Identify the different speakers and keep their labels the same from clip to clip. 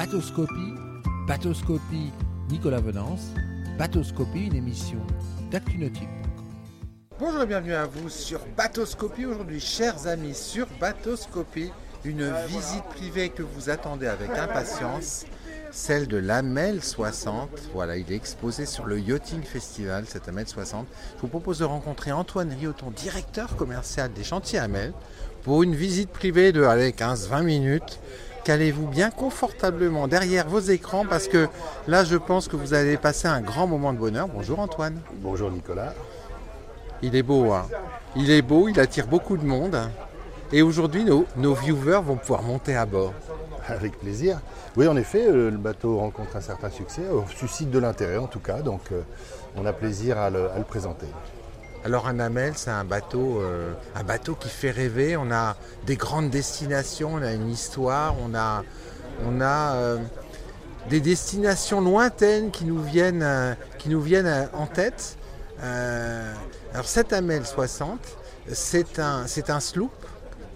Speaker 1: Bateauscopie, Bateauscopie Nicolas Venance, Bateauscopie, une émission d'ActuNautique.
Speaker 2: Bonjour et bienvenue à vous sur Bateauscopie. Aujourd'hui, chers amis, sur Bateauscopie, une visite privée que vous attendez avec impatience, celle de l'Amel 60. Voilà, il est exposé sur le Yachting Festival, cet Amel 60. Je vous propose de rencontrer Antoine Rioton, directeur commercial des chantiers Amel, pour une visite privée de 15-20 minutes. Calez-vous bien confortablement derrière vos écrans parce que là, je pense que vous allez passer un grand moment de bonheur. Bonjour Antoine.
Speaker 3: Bonjour Nicolas.
Speaker 2: Il est beau, hein. Il est beau, il attire beaucoup de monde. Et aujourd'hui, nos, nos viewers vont pouvoir monter à bord.
Speaker 3: Avec plaisir. Oui, en effet, euh, le bateau rencontre un certain succès, suscite de l'intérêt en tout cas, donc euh, on a plaisir à le, à le présenter.
Speaker 2: Alors un Amel, c'est un bateau, euh, un bateau qui fait rêver. On a des grandes destinations, on a une histoire, on a, on a euh, des destinations lointaines qui nous viennent, euh, qui nous viennent en tête. Alors cet Amel 60, c'est un, c'est un sloop.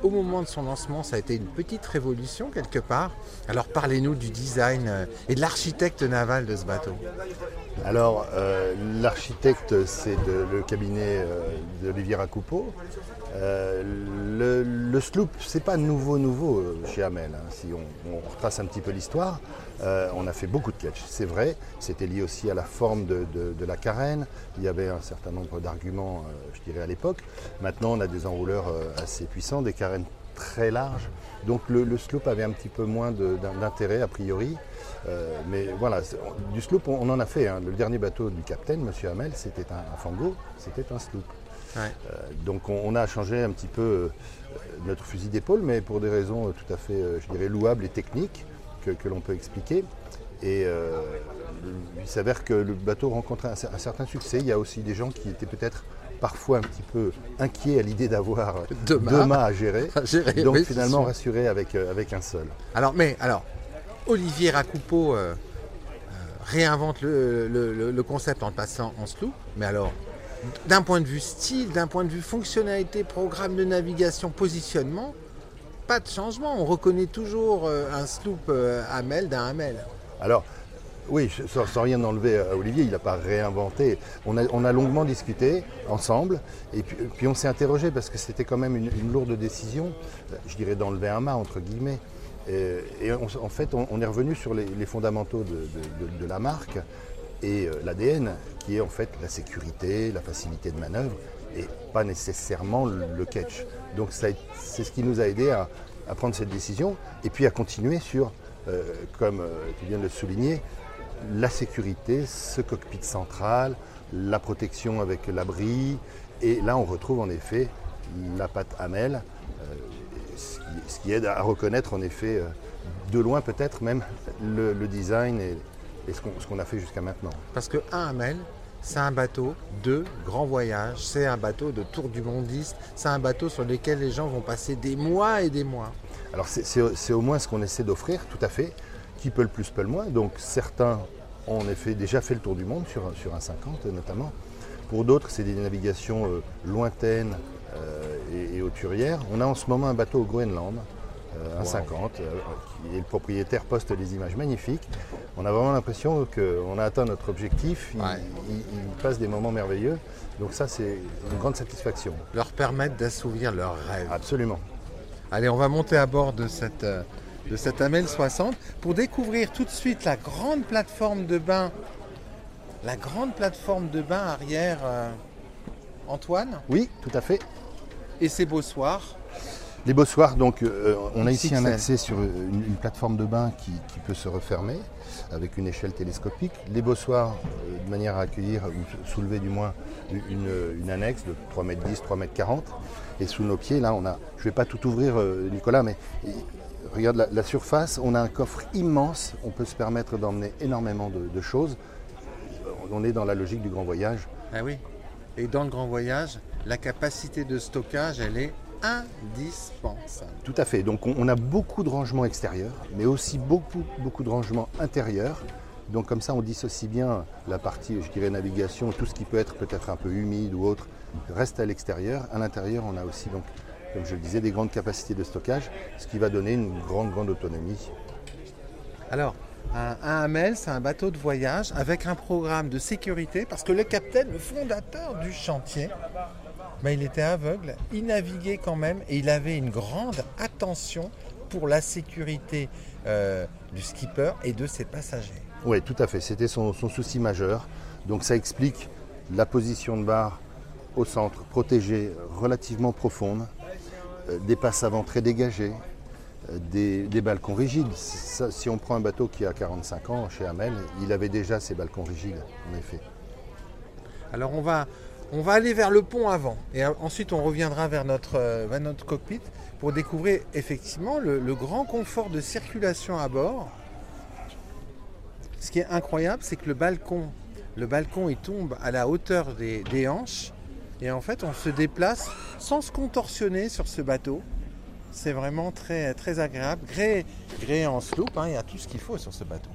Speaker 2: Au moment de son lancement, ça a été une petite révolution quelque part. Alors parlez-nous du design euh, et de l'architecte naval de ce bateau.
Speaker 3: Alors, euh, l'architecte, c'est le cabinet euh, d'Olivier Racoupeau. Euh, le, le sloop, c'est pas nouveau, nouveau chez Hamel. hein. Si on, on retrace un petit peu l'histoire, euh, on a fait beaucoup de catch, c'est vrai. C'était lié aussi à la forme de, de- de la carène. Il y avait un certain nombre d'arguments, euh, je dirais, à l'époque. Maintenant, on a des enrouleurs euh, assez puissants, des carènes très larges. Donc, le, le sloop avait un petit peu moins d'intérêt, a priori. Euh, mais voilà, du sloop, on, on en a fait. hein. Le dernier bateau du capitaine, Monsieur Hamel, c'était un, un Fango, c'était un sloop.
Speaker 2: Ouais.
Speaker 3: Euh, donc on, on a changé un petit peu euh, notre fusil d'épaule, mais pour des raisons tout à fait, je dirais, louables et techniques que, que l'on peut expliquer. Et euh, il s'avère que le bateau rencontre un, cer- un certain succès. Il y a aussi des gens qui étaient peut-être parfois un petit peu inquiets à l'idée d'avoir
Speaker 2: Deux mâts.
Speaker 3: à gérer.
Speaker 2: À gérer,
Speaker 3: Donc
Speaker 2: oui,
Speaker 3: finalement rassurés avec, euh, avec un seul.
Speaker 2: Alors, mais alors, Olivier Racoupeau euh, réinvente le, le- le- le concept en le passant en sloop. Mais alors, d'un point de vue style, d'un point de vue fonctionnalité, programme de navigation, positionnement, pas de changement. On reconnaît toujours euh, un sloop euh, Hamel d'un Hamel.
Speaker 3: Alors, oui, sans, rien enlever à Olivier, il n'a pas réinventé. On a, on a longuement discuté ensemble, et puis, on s'est interrogé parce que c'était quand même une, lourde décision, euh, je dirais d'enlever un mât, entre guillemets. Et, en fait, on, est revenu sur les, fondamentaux de, la marque et euh, l'ADN, qui est en fait la sécurité, la facilité de manœuvre, et pas nécessairement le catch. Donc c'est ce qui nous a aidé à, prendre cette décision, et puis à continuer sur, euh, comme euh, tu viens de le souligner, la sécurité, ce cockpit central, la protection avec l'abri, et là on retrouve en effet la patte Hamel, euh, ce, qui, aide à reconnaître en effet de loin peut-être même le, design et, ce qu'on a fait jusqu'à maintenant.
Speaker 2: Parce que un Hamel, c'est un bateau de grand voyage, c'est un bateau de tour du mondiste, c'est un bateau sur lequel les gens vont passer des mois et des mois.
Speaker 3: Alors c'est- au moins ce qu'on essaie d'offrir, tout à fait. Qui peut le plus, peut le moins. Donc certains ont en effet déjà fait le tour du monde, sur, un- sur un 50 notamment. Pour d'autres, c'est des navigations euh, lointaines euh, et, et hauturières. On a en ce moment un bateau au Groenland, euh, un
Speaker 2: Wow.
Speaker 3: 50, euh, qui est le propriétaire poste des images magnifiques. On a vraiment l'impression qu'on a atteint notre objectif, il,
Speaker 2: Ouais.
Speaker 3: il- il passe des moments merveilleux. Donc ça, c'est une grande satisfaction.
Speaker 2: Leur permettre d'assouvir leurs rêves.
Speaker 3: Absolument.
Speaker 2: Allez, on va monter à bord de cette, euh, de cette Amel 60 pour découvrir tout de suite la grande plateforme de bain. La grande plateforme de bain arrière, euh, Antoine,
Speaker 3: Oui, tout à fait.
Speaker 2: et ses beaux soirs.
Speaker 3: Les bossoirs, donc euh, on a ici un accès sur une, une plateforme de bain qui, qui peut se refermer avec une échelle télescopique. Les bossoirs, euh, de manière à accueillir ou soulever du moins une, une annexe de 3 m 10, 3 m 40. Et sous nos pieds, là, on a, je ne vais pas tout ouvrir, euh, Nicolas, mais euh, regarde la, la surface, on a un coffre immense, on peut se permettre d'emmener énormément de, de choses. On est dans la logique du grand voyage.
Speaker 2: Ah oui. Et dans le grand voyage, la capacité de stockage, elle est indispensable.
Speaker 3: Tout à fait. Donc on, a beaucoup de rangements extérieurs, mais aussi beaucoup, beaucoup de rangements intérieurs. Donc comme ça, on dissocie bien la partie, je dirais, navigation, tout ce qui peut être peut-être un peu humide ou autre, reste à l'extérieur. À l'intérieur, on a aussi, donc, comme je le disais, des grandes capacités de stockage, ce qui va donner une grande, grande autonomie.
Speaker 2: Alors, un, un Hamel, c'est un bateau de voyage avec un programme de sécurité parce que le capitaine, le fondateur du chantier, ben, il était aveugle, il naviguait quand même et il avait une grande attention pour la sécurité euh, du skipper et de ses passagers.
Speaker 3: Oui, tout à fait. C'était son, son souci majeur. Donc ça explique la position de barre au centre, protégée, relativement profonde, euh, des passes avant très dégagées, euh, des, des balcons rigides. Ça, si on prend un bateau qui a 45 ans chez Hamel, il avait déjà ces balcons rigides, en effet.
Speaker 2: Alors on va, on va aller vers le pont avant et euh, ensuite on reviendra vers notre, euh, vers notre cockpit pour découvrir effectivement le, grand confort de circulation à bord. Ce qui est incroyable, c'est que le balcon, le balcon il tombe à la hauteur des, des hanches et en fait on se déplace sans se contorsionner sur ce bateau. C'est vraiment très, agréable. Gré, en sloop, hein, il y a tout ce qu'il faut sur ce bateau.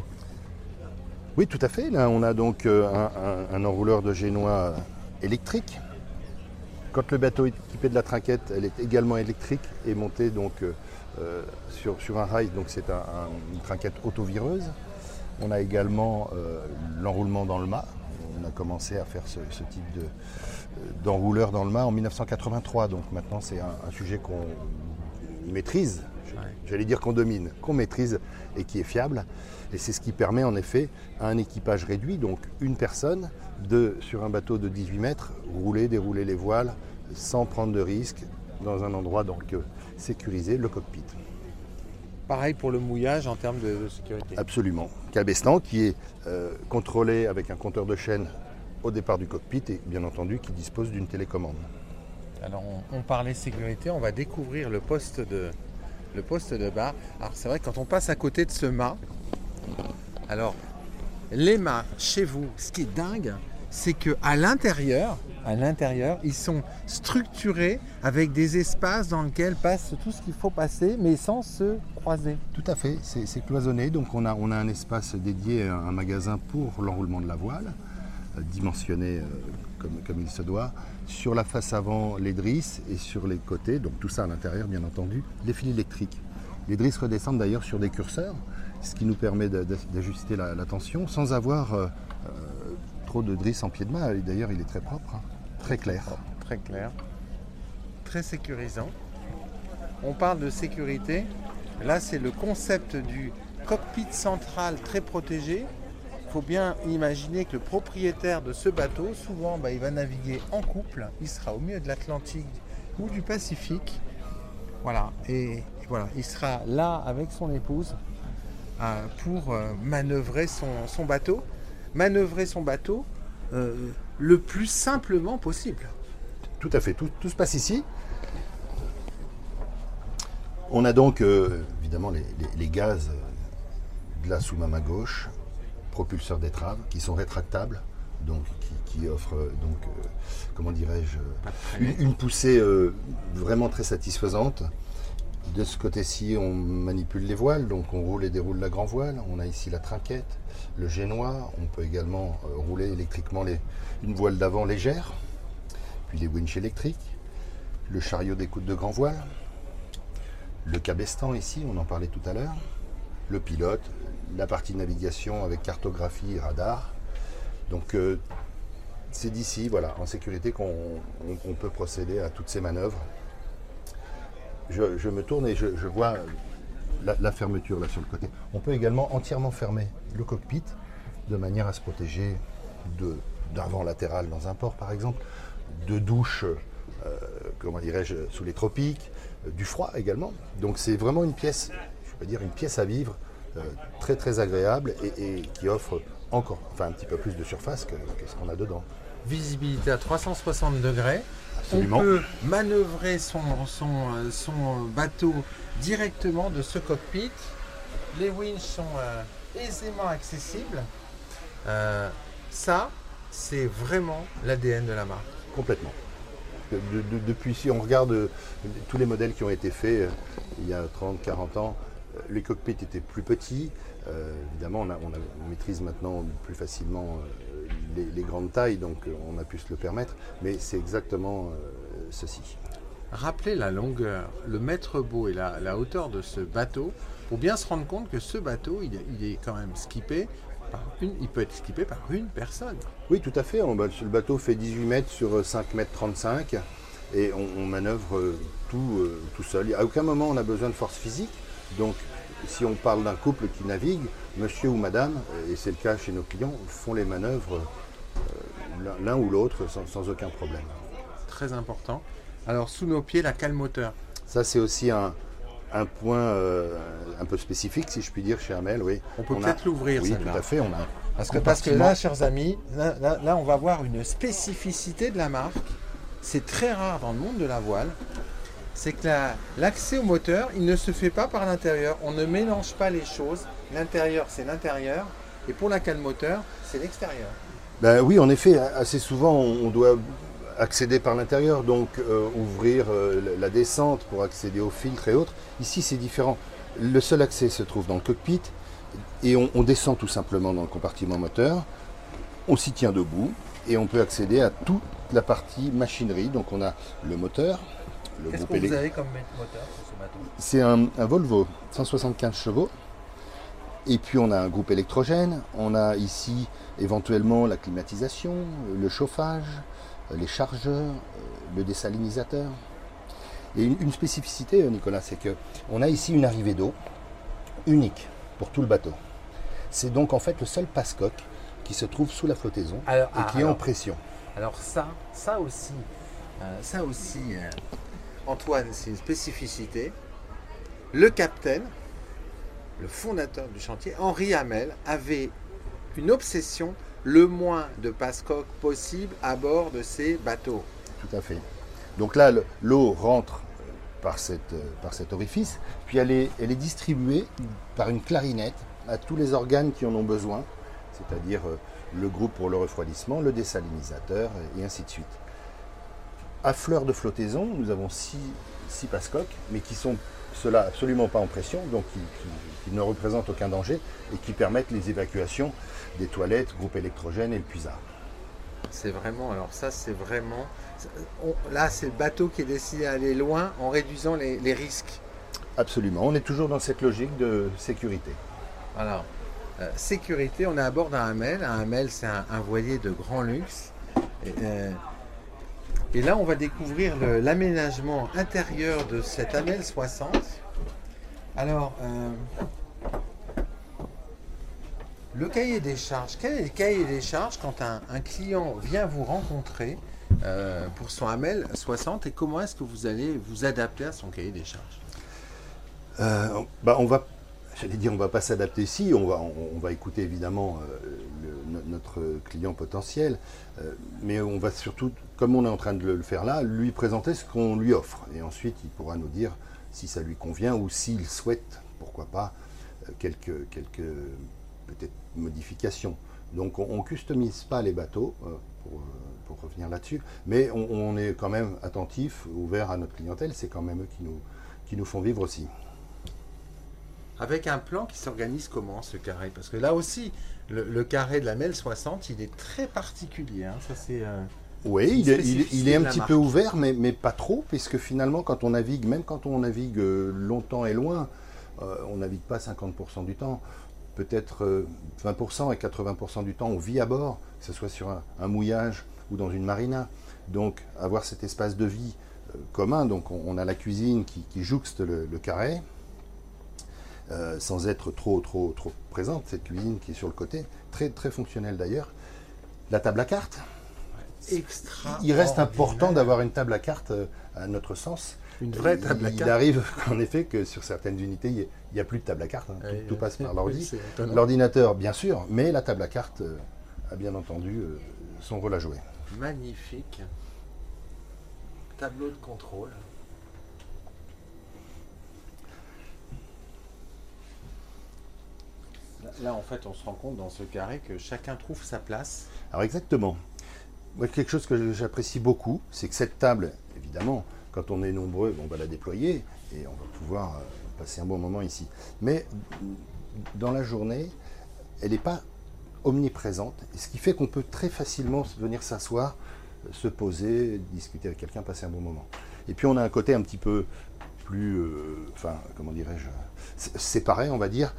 Speaker 3: Oui, tout à fait. Là, on a donc euh, un, enrouleur de génois électrique. Quand le bateau est équipé de la trinquette, elle est également électrique et montée euh, euh, sur, un rail. Donc c'est un- un- une trinquette autovireuse. On a également euh, l'enroulement dans le mât. On a commencé à faire ce, type de, d'enrouleur dans le mât en 1983. Donc maintenant c'est un sujet qu'on maîtrise. J'allais dire qu'on domine, qu'on maîtrise et qui est fiable. Et c'est ce qui permet en effet à un équipage réduit, donc une personne, de, sur un bateau de 18 mètres, rouler, dérouler les voiles sans prendre de risques dans un endroit donc euh, sécurisé, le cockpit.
Speaker 2: Pareil pour le mouillage en termes de, de sécurité.
Speaker 3: Absolument. Cabestan qui est euh, contrôlé avec un compteur de chaîne au départ du cockpit et bien entendu qui dispose d'une télécommande.
Speaker 2: Alors on, on parlait sécurité, on va découvrir le poste de, le poste de bar. Alors c'est vrai quand on passe à côté de ce mât, alors les mâts chez vous, ce qui est dingue, c'est que à l'intérieur, à l'intérieur, ils sont structurés avec des espaces dans lesquels passe tout ce qu'il faut passer, mais sans se croiser.
Speaker 3: Tout à fait, c'est cloisonné, donc on a, un espace dédié, un un magasin pour l'enroulement de la voile, dimensionné euh, comme, il se doit. Sur la face avant, les drisses et sur les côtés, donc tout ça à l'intérieur bien entendu, les fils électriques. Les drisses redescendent d'ailleurs sur des curseurs, ce qui nous permet d'ajuster la, tension sans avoir euh, euh, trop de drisses en pied de main. D'ailleurs, il est très propre, hein, très clair.
Speaker 2: Très clair, très sécurisant. On parle de sécurité. Là, c'est le concept du cockpit central très protégé. Il faut bien imaginer que le propriétaire de ce bateau, souvent, bah, il va naviguer en couple. Il sera au milieu de l'Atlantique ou du Pacifique. Voilà. Et, voilà, il sera là avec son épouse euh, pour euh, manœuvrer son, bateau. Manœuvrer son bateau euh, le plus simplement possible.
Speaker 3: Tout à fait, tout, se passe ici. On a donc évidemment les, gaz de la sous-main gauche, propulseurs d'étrave qui sont rétractables, donc qui, qui offrent euh, donc euh, comment dirais-je euh, une, une poussée euh, vraiment très satisfaisante. De ce côté-ci, on manipule les voiles, donc on roule et déroule la grand voile. On a ici la trinquette, le génois. On peut également rouler électriquement les- une voile d'avant légère puis les winches électriques, le chariot d'écoute de grand voile, le cabestan ici, on en parlait tout à l'heure, le pilote, la partie navigation avec cartographie, radar. Donc euh, c'est d'ici, voilà, en sécurité qu'on on- on peut procéder à toutes ces manœuvres. Je, me tourne et je, vois la, fermeture là sur le côté. On peut également entièrement fermer le cockpit de manière à se protéger d'un vent latéral dans un port par exemple, de douches, euh, comment dirais-je, sous les tropiques, euh, du froid également. Donc c'est vraiment une pièce, je dire une pièce à vivre, très très agréable et, et qui offre encore, enfin un petit peu plus de surface que, que ce qu'on a dedans.
Speaker 2: visibilité à 360 degrés.
Speaker 3: Absolument.
Speaker 2: On peut manœuvrer son, son, euh, son bateau directement de ce cockpit. Les winches sont euh, aisément accessibles. Euh, ça, c'est vraiment l'ADN de la marque.
Speaker 3: Complètement. De- de- depuis, si on regarde euh, tous les modèles qui ont été faits euh, il y a 30, 40 ans, euh, les cockpits étaient plus petits. Euh, évidemment, on, a- on a- on maîtrise maintenant plus facilement euh, les, les grandes tailles, donc euh, on a pu se le permettre. Mais c'est exactement euh, ceci.
Speaker 2: rappeler la longueur, le mètre beau et la, la hauteur de ce bateau pour bien se rendre compte que ce bateau, il, est- il est quand même skippé par une, il peut être skippé par une personne.
Speaker 3: Oui, tout à fait. On- le bateau fait 18 mètres sur 5 mètres 35 et on, on manœuvre euh, tout, euh, tout seul. À aucun moment on a besoin de force physique. Donc, si on parle d'un couple qui navigue, monsieur ou madame, et c'est le cas chez nos clients, font les manœuvres euh, l'un- ou l'autre sans, sans aucun problème.
Speaker 2: Très important. Alors sous nos pieds, la cale moteur.
Speaker 3: Ça, c'est aussi un, un point euh, un peu spécifique, si je puis dire, chez Amel. Oui.
Speaker 2: On peut
Speaker 3: a-
Speaker 2: peut-être l'ouvrir
Speaker 3: Oui, tout à fait. On a
Speaker 2: Parce que, parce que là, chers amis, là, là- là, on va voir une spécificité de la marque. C'est très rare dans le monde de la voile. C'est que la- l'accès au moteur, il ne se fait pas par l'intérieur. On ne mélange pas les choses. L'intérieur, c'est l'intérieur. Et pour la cale moteur, c'est l'extérieur.
Speaker 3: Ben oui, en effet, assez souvent on doit accéder par l'intérieur, donc euh, ouvrir euh, la- descente pour accéder au filtre et autres. Ici c'est différent. Le seul accès se trouve dans le cockpit et on descend tout simplement dans le compartiment moteur. On s'y tient debout et on peut accéder à toute la partie machinerie. Donc on a le moteur, le
Speaker 2: Qu'est-ce que vous avez comme moteur sur ce bateau
Speaker 3: c'est un, un Volvo 175 chevaux. Et puis on a un groupe électrogène. On a ici éventuellement la climatisation, le chauffage, les chargeurs, le désalinisateur. Et une, une spécificité, Nicolas, c'est que on a ici une arrivée d'eau unique pour tout le bateau. C'est donc en fait le seul passe-coque qui se trouve sous la flottaison
Speaker 2: Alors,
Speaker 3: et
Speaker 2: ah,
Speaker 3: qui est en pression.
Speaker 2: alors ça, ça aussi, euh, ça aussi, euh, Antoine, c'est une spécificité. Le capitaine, le fondateur du chantier, Henri Hamel, avait une obsession, le moins de passe-coque possible à bord de ces bateaux.
Speaker 3: Tout à fait. Donc là, le- l'eau rentre par, cette, euh, par cet orifice, puis elle est, elle est distribuée par une clarinette à tous les organes qui en ont besoin, c'est-à-dire euh, le groupe pour le refroidissement, le désalinisateur, et ainsi de suite. À fleur de flottaison, nous avons six, six passe-coques, mais qui sont ceux-là absolument pas en pression, donc qui, qui- qui ne représentent aucun danger et qui permettent les évacuations des toilettes, groupe électrogène et le puisard.
Speaker 2: C'est vraiment, alors ça c'est vraiment, on- là c'est le bateau qui est décidé à aller loin en réduisant les, les risques.
Speaker 3: Absolument, on est toujours dans cette logique de sécurité.
Speaker 2: Alors, euh, sécurité, on est à bord d'un Hamel. Un Hamel, c'est un, un voilier de grand luxe. Et, euh, et là, on va découvrir l'aménagement intérieur de cet Hamel 60. Alors, euh, le cahier des charges. Quel est le cahier des charges quand un, client vient vous rencontrer euh, pour son Hamel 60 et comment est-ce que vous allez vous adapter à son cahier des charges?
Speaker 3: Euh, bah, on va, j'allais dire, on va pas s'adapter ici. On va, on, va écouter évidemment notre client potentiel, euh, mais on va surtout, comme on est en train de le faire là, lui présenter ce qu'on lui offre, et ensuite il pourra nous dire si ça lui convient ou s'il souhaite, pourquoi pas, euh, quelques, quelques peut-être modifications. Donc on, ne customise pas les bateaux. euh, pour, pour revenir là-dessus, mais on, on est quand même attentif, ouvert à notre clientèle, c'est quand même eux qui nous, qui nous font vivre aussi.
Speaker 2: Avec un plan qui s'organise comment ce carré? Parce que là aussi, le, le carré de la MEL 60, il est très particulier. hein. Ça, c'est, euh,
Speaker 3: Oui, il est, il est-
Speaker 2: spécificité
Speaker 3: il est un petit
Speaker 2: marque.
Speaker 3: peu ouvert, mais, mais pas trop, puisque finalement, quand on navigue, même quand on navigue euh, longtemps et loin, euh, on navigue pas 50% du temps. Peut-être euh, 20% et 80% du temps, on vit à bord, que ce soit sur un, un mouillage ou dans une marina. Donc, avoir cet espace de vie euh, commun, donc on, on a la cuisine qui, qui jouxte le, le carré, euh, sans être trop, trop, trop présente, cette cuisine qui est sur le côté, très, très fonctionnelle d'ailleurs. La table à cartes,
Speaker 2: extra.
Speaker 3: il reste important d'avoir une table à cartes euh, à notre sens.
Speaker 2: une vraie table à
Speaker 3: il,
Speaker 2: cartes.
Speaker 3: arrive en effet que sur certaines unités, il n'y a plus de table à cartes. hein. Tout- passe par l'ordi. L'ordinateur, bien sûr, mais la table à cartes euh, a bien entendu son rôle à jouer.
Speaker 2: Magnifique. Tableau de contrôle. Là, en fait, on se rend compte dans ce carré que chacun trouve sa place.
Speaker 3: Alors exactement. Moi, quelque chose que j'apprécie beaucoup, c'est que cette table, évidemment, quand on est nombreux, on va la déployer et on va pouvoir euh, passer un bon moment ici. Mais dans la journée, elle n'est pas omniprésente, ce qui fait qu'on peut très facilement venir s'asseoir, se poser, discuter avec quelqu'un, passer un bon moment. Et puis on a un côté un petit peu plus, euh, enfin, comment dirais-je, séparé, on va dire,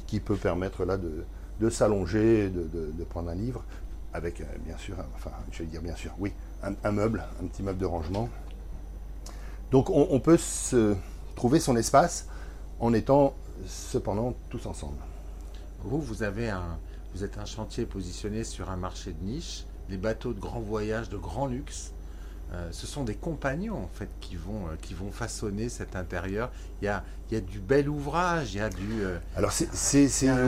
Speaker 3: qui, peut permettre là de, s'allonger, de, prendre un livre, avec euh, bien sûr, enfin, je vais dire bien sûr, oui, un, meuble, un petit meuble de rangement. Donc on, peut trouver son espace en étant cependant tous ensemble.
Speaker 2: Vous, vous avez un, vous êtes un chantier positionné sur un marché de niche, les bateaux de grand voyage, de grand luxe. Euh, ce sont des compagnons en fait qui vont, euh, qui vont façonner cet intérieur. Il y a, il y a du bel ouvrage, il y a du.
Speaker 3: Euh, Alors c'est,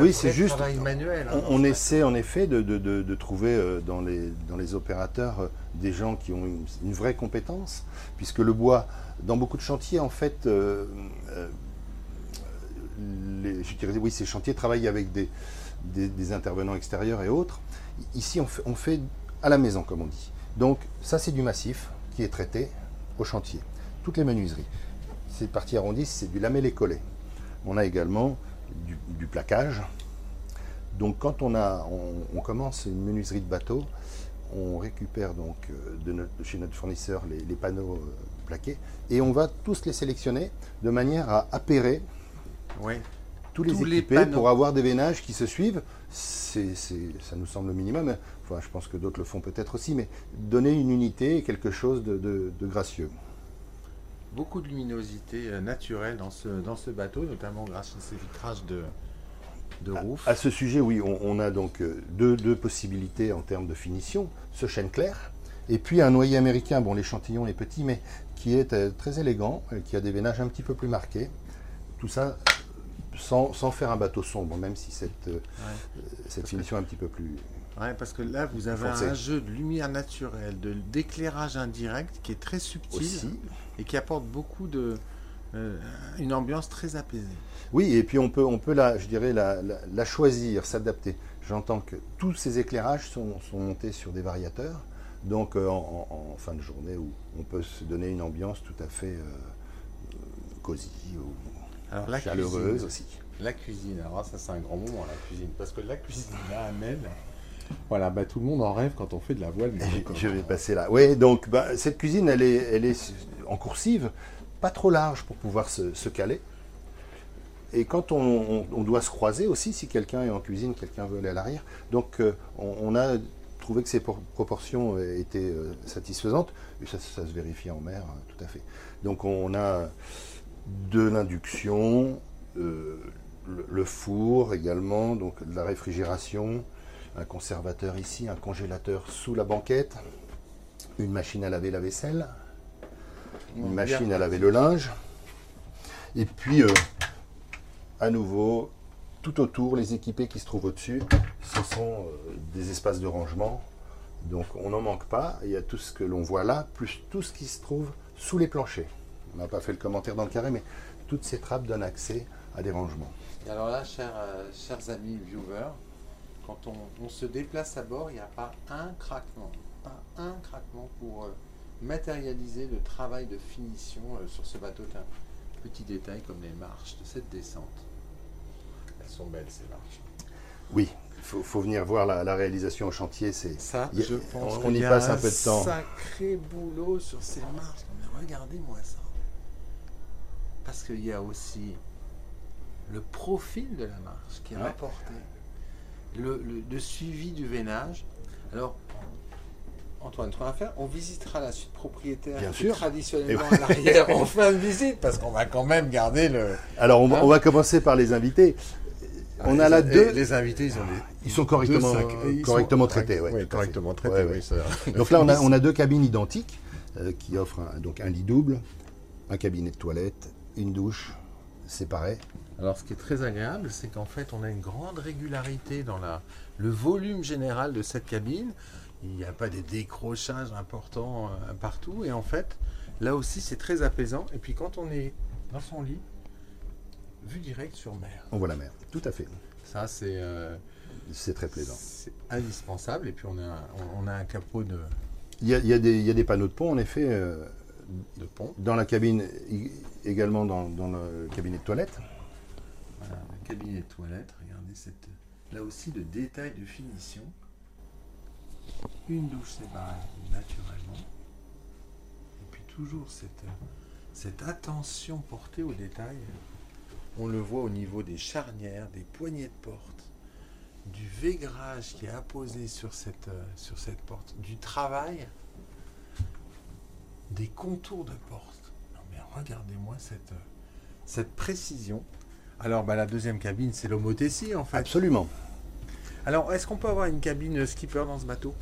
Speaker 3: oui, c'est juste.
Speaker 2: Manuel,
Speaker 3: hein, on, essaie en effet de, de, de, trouver dans les, dans les opérateurs des gens qui ont une, vraie compétence, puisque le bois, dans beaucoup de chantiers en fait, les, je dirais, oui, ces chantiers travaillent avec des, des, intervenants extérieurs et autres. Ici, on fait, on fait à la maison, comme on dit. Donc ça, c'est du massif qui est traité au chantier. Toutes les menuiseries. Cette partie arrondie, c'est du lamellé collé. On a également du, plaquage. Donc quand on, a, on, commence une menuiserie de bateau, on récupère donc euh, de, chez notre fournisseur les, panneaux euh, plaqués et on va tous les sélectionner de manière à appairer tous les équipés pour avoir des vénages qui se suivent. C'est, ça nous semble le minimum. Enfin, je pense que d'autres le font peut-être aussi, mais donner une unité et quelque chose de, gracieux.
Speaker 2: Beaucoup de luminosité euh, naturelle dans ce, dans ce bateau, notamment grâce à ces vitrages de, de
Speaker 3: À, ce sujet, oui, on, a donc euh, deux, deux, possibilités en termes de finition. Ce chêne clair, et puis un noyer américain, bon l'échantillon est petit, mais qui est euh, très élégant, qui a des vénages un petit peu plus marqués. Tout ça sans, faire un bateau sombre, même si cette, euh, cette finition est un petit peu plus.
Speaker 2: Oui, parce que là, vous avez un jeu de lumière naturelle, de, d'éclairage indirect qui est très subtil et qui apporte beaucoup de. Euh, une ambiance très apaisée.
Speaker 3: Oui, et puis on peut, on peut la, je dirais, la, la, choisir, s'adapter. J'entends que tous ces éclairages sont, sont montés sur des variateurs, donc euh, en, fin de journée où on peut se donner une ambiance tout à fait cosy ou alors, la chaleureuse aussi.
Speaker 2: La cuisine, alors ça c'est un grand moment la cuisine, parce que la cuisine à Amel, voilà, bah, tout le monde en rêve quand on fait de la voile.
Speaker 3: Je vais passer là. Oui, donc bah, cette cuisine, elle est, elle est en coursive, pas trop large pour pouvoir se, caler. Et quand on, doit se croiser aussi, si quelqu'un est en cuisine, quelqu'un veut aller à l'arrière. Donc euh, on, a trouvé que ces proportions étaient euh, satisfaisantes. Et ça, ça, se vérifie en mer, hein, tout à fait. Donc on a de l'induction, euh, le, four également, donc de la réfrigération, un conservateur ici, un congélateur sous la banquette, une machine à laver la vaisselle, une machine à laver le linge, et puis euh, à nouveau tout autour les équipés qui se trouvent au-dessus, ce sont euh, des espaces de rangement. Donc on n'en manque pas, il y a tout ce que l'on voit là, plus tout ce qui se trouve sous les planchers on n'a pas fait le commentaire dans le carré, mais toutes ces trappes donnent accès à des rangements.
Speaker 2: Et alors là, chers, euh, chers amis viewers, quand on, se déplace à bord, il n'y a pas un craquement, pas un craquement pour euh, matérialiser le travail de finition euh, sur ce bateau. Un petit détail comme les marches de cette descente. Elles sont belles ces marches.
Speaker 3: Oui, il faut, venir voir la, réalisation au chantier. C'est
Speaker 2: ça. je pense
Speaker 3: on y passe un peu de temps.
Speaker 2: Sacré boulot sur ces marches. Regardez-moi ça parce qu'il y a aussi le profil de la marche qui est rapporté, le, suivi du veinage. Alors, Antoine, tu vas faire On visitera la suite propriétaire
Speaker 3: Bien sûr.
Speaker 2: traditionnellement à l'arrière en fin de visite, parce qu'on va quand même garder le.
Speaker 3: Alors, on, va hein commencer par les invités.
Speaker 2: Ah, on a là deux. Les invités, ils ont
Speaker 3: Ils sont correctement, correctement traités.
Speaker 2: Oui, correctement traités.
Speaker 3: donc là, on a, on a, deux cabines identiques euh, qui offrent donc un lit double, un cabinet de toilette une douche séparée.
Speaker 2: Alors, ce qui est très agréable, c'est qu'en fait, on a une grande régularité dans la, le volume général de cette cabine. Il n'y a pas des décrochages importants euh, partout. Et en fait, là aussi, c'est très apaisant. Et puis, quand on est dans son lit, vue directe sur mer.
Speaker 3: On voit la mer, tout à fait.
Speaker 2: Ça, c'est. Euh,
Speaker 3: c'est très plaisant.
Speaker 2: C'est indispensable. Et puis, on a, un, on a un capot de.
Speaker 3: Il y, a, il, y a des, il y, a, des, panneaux de pont, en effet. Euh, de pont. Dans la cabine, également dans, le cabinet de toilette.
Speaker 2: Voilà, le cabinet de toilette, regardez cette, là aussi le détail de finition. Une douche séparée naturellement. Et puis toujours cette, cette attention portée au détail. On le voit au niveau des charnières, des poignées de porte, du vaigrage qui est apposé sur cette, euh, sur cette porte, du travail, des contours de porte. Non mais regardez-moi cette, euh, cette précision. Alors bah, la deuxième cabine, c'est l'homothétie en fait.
Speaker 3: Absolument.
Speaker 2: Alors est-ce qu'on peut avoir une cabine skipper dans ce bateau?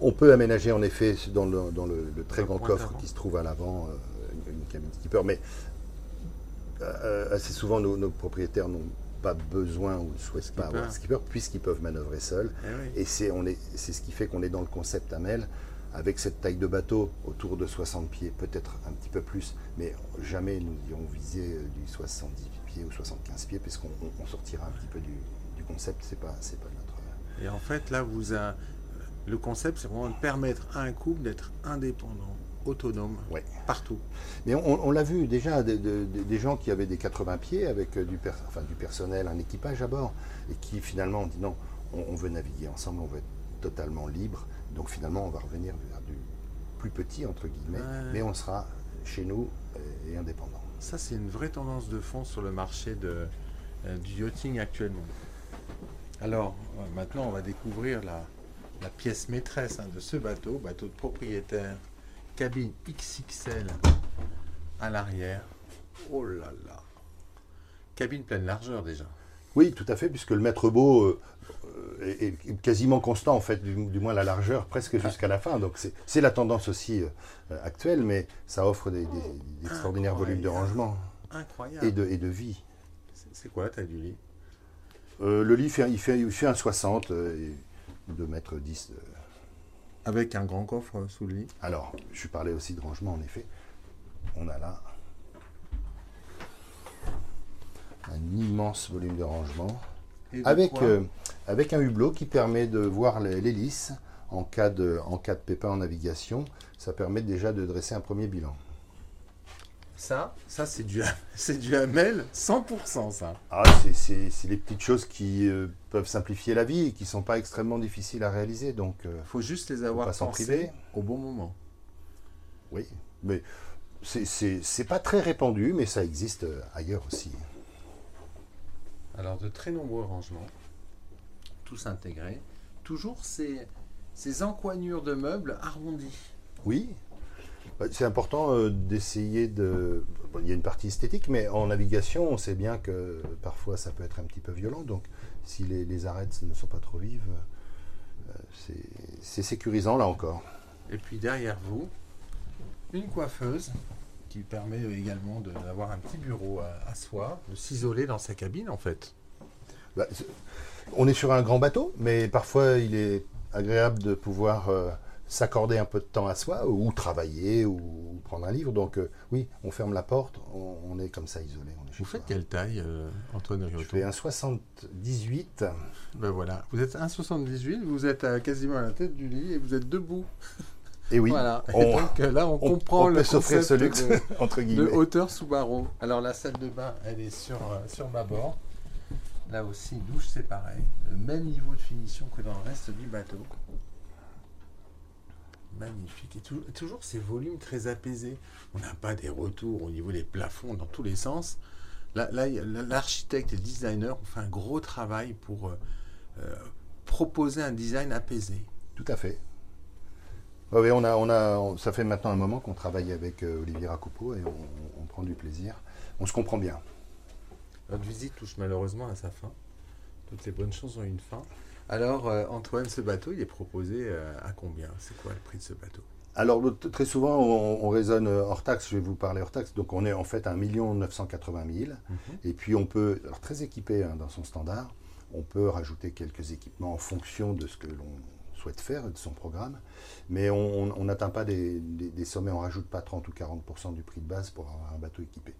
Speaker 3: On peut aménager en effet dans le, dans le, le très
Speaker 2: Le
Speaker 3: grand coffre qui se trouve à l'avant euh, une, une cabine skipper, mais euh, assez souvent nos, nos propriétaires n'ont pas besoin ou ne souhaitent pas avoir de skipper puisqu'ils peuvent manœuvrer seuls.
Speaker 2: Eh oui.
Speaker 3: Et c'est on est, c'est ce qui fait qu'on est dans le concept Amel avec cette taille de bateau autour de 60 pieds, peut-être un petit peu plus, mais jamais nous irons viser euh, du 70 pieds ou 75 pieds puisqu'on on- on sortira un petit peu du, du concept. C'est pas, c'est pas notre.
Speaker 2: Et en fait, là, vous a... le concept, c'est vraiment de permettre à un couple d'être indépendant, autonome,
Speaker 3: Ouais.
Speaker 2: partout.
Speaker 3: Mais on, on l'a vu déjà, des, de- de- des gens qui avaient des 80 pieds avec euh, du, per- enfin, du personnel, un équipage à bord, et qui finalement ont dit non, on, on veut naviguer ensemble, on veut être totalement libre. Donc finalement, on va revenir vers du plus petit, entre guillemets,
Speaker 2: Ouais.
Speaker 3: mais on sera chez nous euh, et indépendant.
Speaker 2: Ça, c'est une vraie tendance de fond sur le marché de, euh, du yachting actuellement. Alors, euh, maintenant, on va découvrir la, la pièce maîtresse hein, de ce bateau, bateau de propriétaire, cabine XXL à l'arrière. Oh là là Cabine pleine largeur déjà.
Speaker 3: Oui, tout à fait, puisque le maître beau euh, est, quasiment constant, en fait, du, du moins la largeur, presque jusqu'à la fin. Donc c'est la tendance aussi euh, actuelle, mais ça offre des, des- des extraordinaires volumes de rangement
Speaker 2: Incroyable.
Speaker 3: et de, et de vie.
Speaker 2: C'est- quoi la taille du lit?
Speaker 3: Euh, le lit, fait, il, fait, il fait un 60 euh, et 2 mètres 10. de-
Speaker 2: Avec un grand coffre euh, sous le lit?
Speaker 3: Alors, je parlais aussi de rangement, en effet. On a là un immense volume de rangement.
Speaker 2: Et
Speaker 3: Avec, euh, avec un hublot qui permet de voir l'hélice en cas, de, en cas de pépin en navigation. Ça permet déjà de dresser un premier bilan.
Speaker 2: Ça, ça c'est du, c'est du Hamel 100% ça.
Speaker 3: Ah, c'est- c'est c'est les petites choses qui euh, peuvent simplifier la vie et qui ne sont pas extrêmement difficiles à réaliser. Donc, euh,
Speaker 2: Il faut juste les avoir
Speaker 3: pas s'en
Speaker 2: pensées
Speaker 3: priver.
Speaker 2: au bon moment.
Speaker 3: oui. Mais c'est- c'est c'est pas très répandu, mais ça existe euh, ailleurs aussi.
Speaker 2: Alors de très nombreux rangements, tous intégrés. Toujours ces, ces encoignures de meubles arrondies.
Speaker 3: Oui. Bah, C'est important euh, d'essayer de. bon, il y a une partie esthétique, mais en navigation, on sait bien que parfois ça peut être un petit peu violent. Donc, si les, les arêtes ne sont pas trop vives, euh, c'est- sécurisant là encore.
Speaker 2: Et puis derrière vous, une coiffeuse qui permet également d'avoir un petit bureau à, à soi, de s'isoler dans sa cabine en fait.
Speaker 3: Bah, on est sur un grand bateau, mais parfois il est agréable de pouvoir euh, s'accorder un peu de temps à soi, ou travailler, ou, prendre un livre. Donc, euh, oui, on ferme la porte, on, on est comme ça isolé. On est chez
Speaker 2: Vous faites quelle taille, euh, Antoine
Speaker 3: Je
Speaker 2: Riotto
Speaker 3: fais un 78.
Speaker 2: Ben voilà, vous êtes 1,78, vous êtes à- quasiment à la tête du lit et vous êtes debout.
Speaker 3: Et oui,
Speaker 2: voilà. Et
Speaker 3: on-
Speaker 2: donc là, on,
Speaker 3: on,
Speaker 2: comprend
Speaker 3: on
Speaker 2: le
Speaker 3: s'offrir ce
Speaker 2: concept
Speaker 3: luxe,
Speaker 2: de-
Speaker 3: entre
Speaker 2: de hauteur sous barreau. Alors la salle de bain, elle est sur, sur ma bord. Là aussi, douche, pareil. Le même niveau de finition que dans le reste du bateau. Magnifique. Et tou- toujours ces volumes très apaisés. On n'a pas des retours au niveau des plafonds dans tous les sens. Là, l'architecte et le designer ont fait un gros travail pour euh, euh, proposer un design apaisé.
Speaker 3: Tout à fait. Ouais, on a, on a, ça fait maintenant un moment qu'on travaille avec euh, Olivier Racoupeau et on prend du plaisir. On se comprend bien.
Speaker 2: Notre visite touche malheureusement à sa fin. Toutes les bonnes choses ont une fin. Alors, euh, Antoine, ce bateau, il est proposé euh, à combien? C'est quoi le prix de ce bateau?
Speaker 3: Alors, très souvent, on, on raisonne euh, hors taxe. Je vais vous parler hors taxe. Donc, on est en fait à 1 980 000. Et puis, on peut, alors très équipé hein, dans son standard, on peut rajouter quelques équipements en fonction de ce que l'on souhaite faire, de son programme. Mais on n'atteint pas des, des- des sommets, on ne rajoute pas 30 ou 40% du prix de base pour avoir un bateau équipé.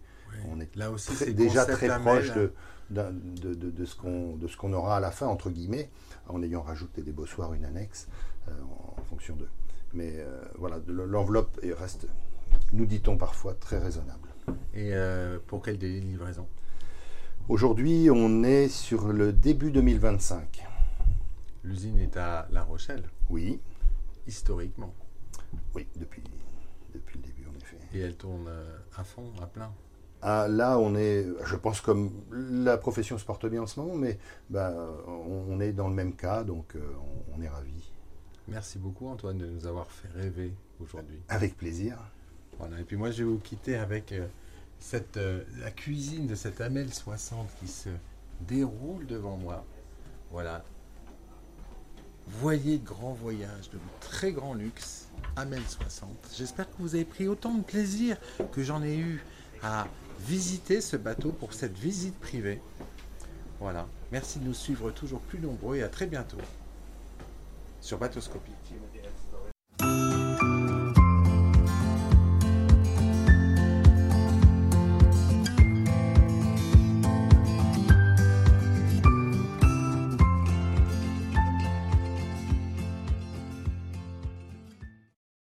Speaker 3: On est
Speaker 2: Là aussi,
Speaker 3: Très-
Speaker 2: c'est
Speaker 3: déjà très proche de, d'un- de, de- de ce qu'on, de ce qu'on aura à la fin, entre guillemets, en ayant rajouté des bossoirs, une annexe, euh, en, en fonction d'eux. Mais euh, voilà, l'enveloppe est- reste, nous dit-on parfois, très raisonnable.
Speaker 2: Et euh, pour quel délai de livraison?
Speaker 3: Aujourd'hui, on est sur le début 2025.
Speaker 2: L'usine est à La Rochelle,
Speaker 3: Oui,
Speaker 2: historiquement?
Speaker 3: oui, depuis, depuis le début, en effet.
Speaker 2: Et elle tourne euh, à fond, à plein?
Speaker 3: Ah, là, on est, je pense, comme la profession se porte bien en ce moment, mais bah, on, est dans le même cas, donc euh, on, est ravis.
Speaker 2: Merci beaucoup, Antoine, de nous avoir fait rêver aujourd'hui.
Speaker 3: Avec plaisir.
Speaker 2: Voilà, et puis moi, je vais vous quitter avec euh, cette, la cuisine de cette Amel 60 qui se déroule devant moi. Voilà. Voyez de grands voyages, de très grand luxe, Amel 60. J'espère que vous avez pris autant de plaisir que j'en ai eu à visiter ce bateau pour cette visite privée. Voilà. Merci de nous suivre toujours plus nombreux et à très bientôt sur Bateauscopie.